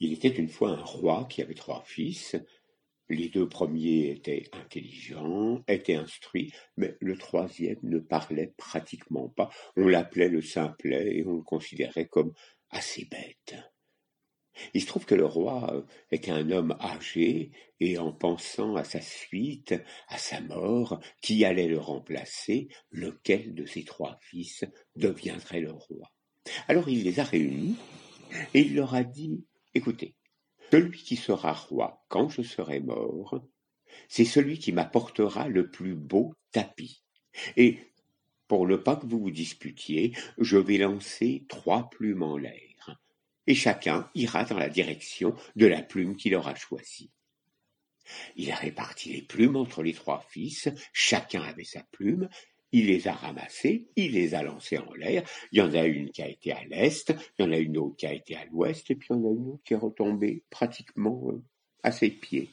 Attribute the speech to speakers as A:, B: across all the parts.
A: Il était une fois un roi qui avait trois fils. Les deux premiers étaient intelligents, étaient instruits, mais le troisième ne parlait pratiquement pas. On l'appelait le simplet et on le considérait comme assez bête. Il se trouve que le roi était un homme âgé, et en pensant à sa suite, à sa mort, qui allait le remplacer, lequel de ses trois fils deviendrait le roi. Alors il les a réunis, et il leur a dit Écoutez, celui qui sera roi quand je serai mort, c'est celui qui m'apportera le plus beau tapis. Et pour ne pas que vous vous disputiez, je vais lancer trois plumes en l'air, et chacun ira dans la direction de la plume qu'il aura choisie. Il a réparti les plumes entre les trois fils, chacun avait sa plume, il les a ramassés, il les a lancés en l'air. Il y en a une qui a été à l'est, il y en a une autre qui a été à l'ouest, et puis il y en a une autre qui est retombée pratiquement euh, à ses pieds.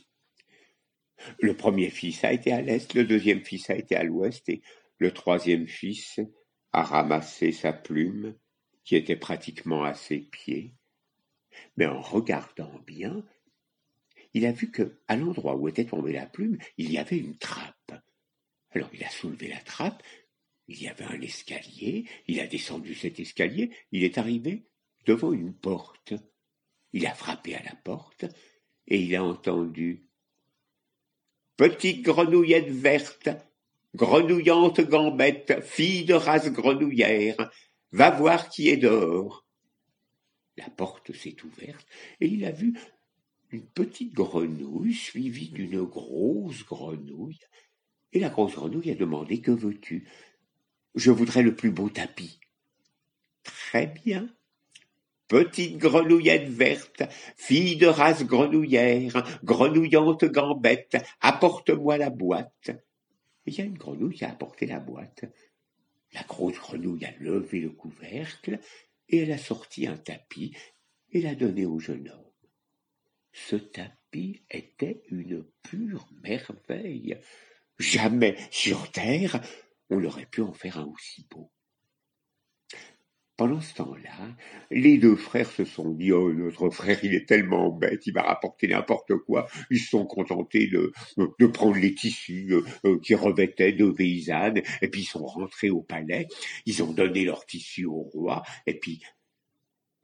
A: Le premier fils a été à l'est, le deuxième fils a été à l'ouest, et le troisième fils a ramassé sa plume qui était pratiquement à ses pieds. Mais en regardant bien, il a vu que, à l'endroit où était tombée la plume, il y avait une trappe. Alors il a soulevé la trappe, il y avait un escalier, il a descendu cet escalier, il est arrivé devant une porte. Il a frappé à la porte, et il a entendu Petite grenouillette verte, grenouillante gambette, fille de race grenouillère, va voir qui est dehors. La porte s'est ouverte, et il a vu une petite grenouille suivie d'une grosse grenouille et la grosse grenouille a demandé Que veux-tu? Je voudrais le plus beau tapis. Très bien. Petite grenouillette verte, fille de race grenouillère, grenouillante gambette, apporte-moi la boîte. Il y a une grenouille qui a apporté la boîte. La grosse grenouille a levé le couvercle et elle a sorti un tapis et l'a donné au jeune homme. Ce tapis était une pure merveille. Jamais sur terre on aurait pu en faire un aussi beau. Pendant ce temps-là, les deux frères se sont dit Oh, notre frère, il est tellement bête, il va rapporter n'importe quoi. Ils se sont contentés de, prendre les tissus euh, euh, qui revêtaient de paysannes, et puis ils sont rentrés au palais. Ils ont donné leurs tissus au roi, et puis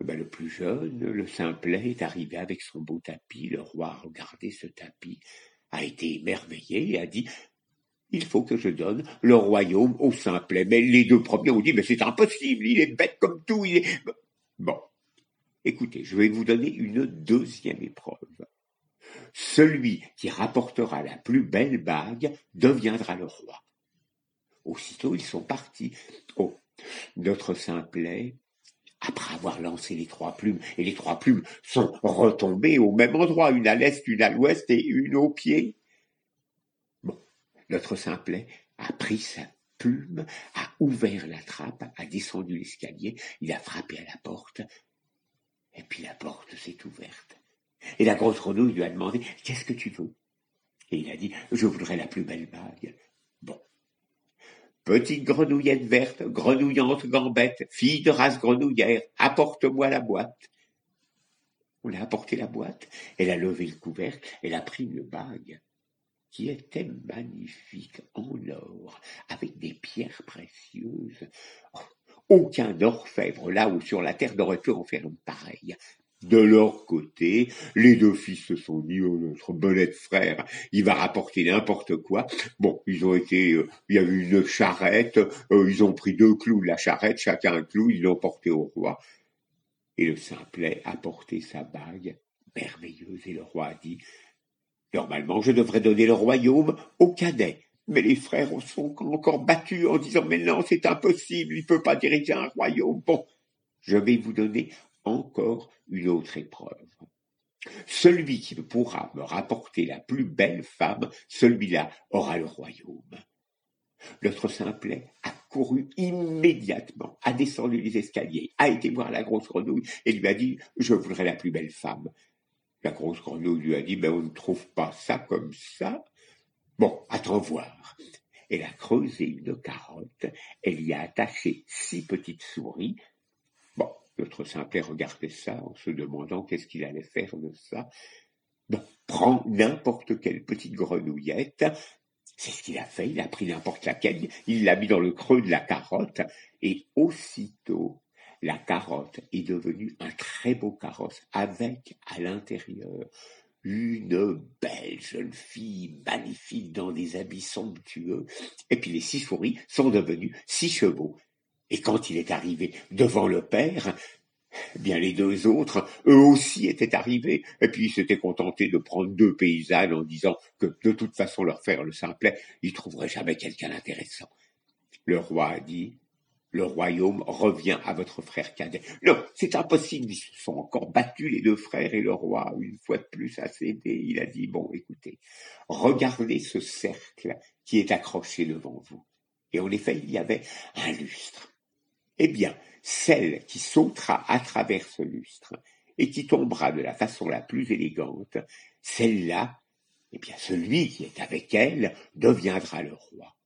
A: ben, le plus jeune, le simplet, est arrivé avec son beau tapis. Le roi a regardé ce tapis, a été émerveillé et a dit il faut que je donne le royaume au simplet. Mais les deux premiers ont dit, mais c'est impossible, il est bête comme tout, il est... Bon, écoutez, je vais vous donner une deuxième épreuve. Celui qui rapportera la plus belle bague deviendra le roi. Aussitôt, ils sont partis. Oh, notre simplet, après avoir lancé les trois plumes, et les trois plumes sont retombées au même endroit, une à l'est, une à l'ouest et une au pied, notre simplet a pris sa plume, a ouvert la trappe, a descendu l'escalier, il a frappé à la porte, et puis la porte s'est ouverte. Et la grosse grenouille lui a demandé Qu'est-ce que tu veux? Et il a dit Je voudrais la plus belle bague. Bon. Petite grenouillette verte, grenouillante gambette, fille de race grenouillère, apporte-moi la boîte. On a apporté la boîte, elle a levé le couvercle, elle a pris une bague qui était magnifique en or, avec des pierres précieuses. Oh, aucun orfèvre là où sur la terre n'aurait pu en faire une pareille. De leur côté, les deux fils se sont dit, oh, notre bonnet frère, il va rapporter n'importe quoi. Bon, ils ont été, euh, il y a eu une charrette, euh, ils ont pris deux clous de la charrette, chacun un clou, ils l'ont porté au roi. Et le simplet a porté sa bague merveilleuse, et le roi a dit, Normalement, je devrais donner le royaume au cadet. Mais les frères sont encore battus en disant Mais non, c'est impossible, il ne peut pas diriger un royaume. Bon, je vais vous donner encore une autre épreuve. Celui qui pourra me rapporter la plus belle femme, celui-là aura le royaume. Notre simplet a couru immédiatement, a descendu les escaliers, a été voir la grosse grenouille et lui a dit Je voudrais la plus belle femme. La grosse grenouille lui a dit, ben on ne trouve pas ça comme ça. Bon, attends voir. Elle a creusé une carotte, elle y a attaché six petites souris. Bon, Notre simplet regardait ça en se demandant qu'est-ce qu'il allait faire de ça. Bon, prends n'importe quelle petite grenouillette. C'est ce qu'il a fait. Il a pris n'importe laquelle. Il l'a mis dans le creux de la carotte. Et aussitôt, la carotte est devenue un très beau carrosse avec à l'intérieur une belle jeune fille magnifique dans des habits somptueux. Et puis les six souris sont devenus six chevaux. Et quand il est arrivé devant le père, eh bien les deux autres, eux aussi étaient arrivés, et puis ils s'étaient contentés de prendre deux paysannes en disant que de toute façon leur faire le simplet, ils trouveraient jamais quelqu'un d'intéressant. Le roi a dit, le royaume revient à votre frère cadet. Non, c'est impossible, ils se sont encore battus les deux frères et le roi, une fois de plus, a cédé. Il a dit, bon, écoutez, regardez ce cercle qui est accroché devant vous. Et en effet, il y avait un lustre. Eh bien, celle qui sautera à travers ce lustre et qui tombera de la façon la plus élégante, celle-là, eh bien, celui qui est avec elle deviendra le roi.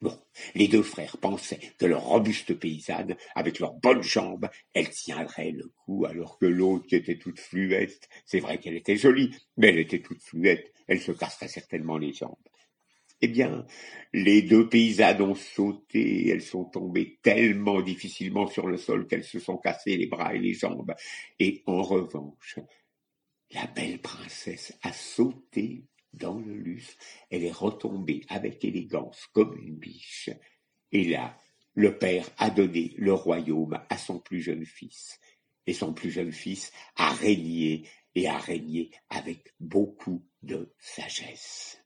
A: Bon, les deux frères pensaient que leur robuste paysanne, avec leurs bonnes jambes, elle tiendrait le coup, alors que l'autre, qui était toute fluette, c'est vrai qu'elle était jolie, mais elle était toute fluette, elle se casserait certainement les jambes. Eh bien, les deux paysannes ont sauté, elles sont tombées tellement difficilement sur le sol qu'elles se sont cassées les bras et les jambes. Et en revanche, la belle princesse a sauté dans le lustre, elle est retombée avec élégance comme une biche. Et là, le père a donné le royaume à son plus jeune fils. Et son plus jeune fils a régné et a régné avec beaucoup de sagesse.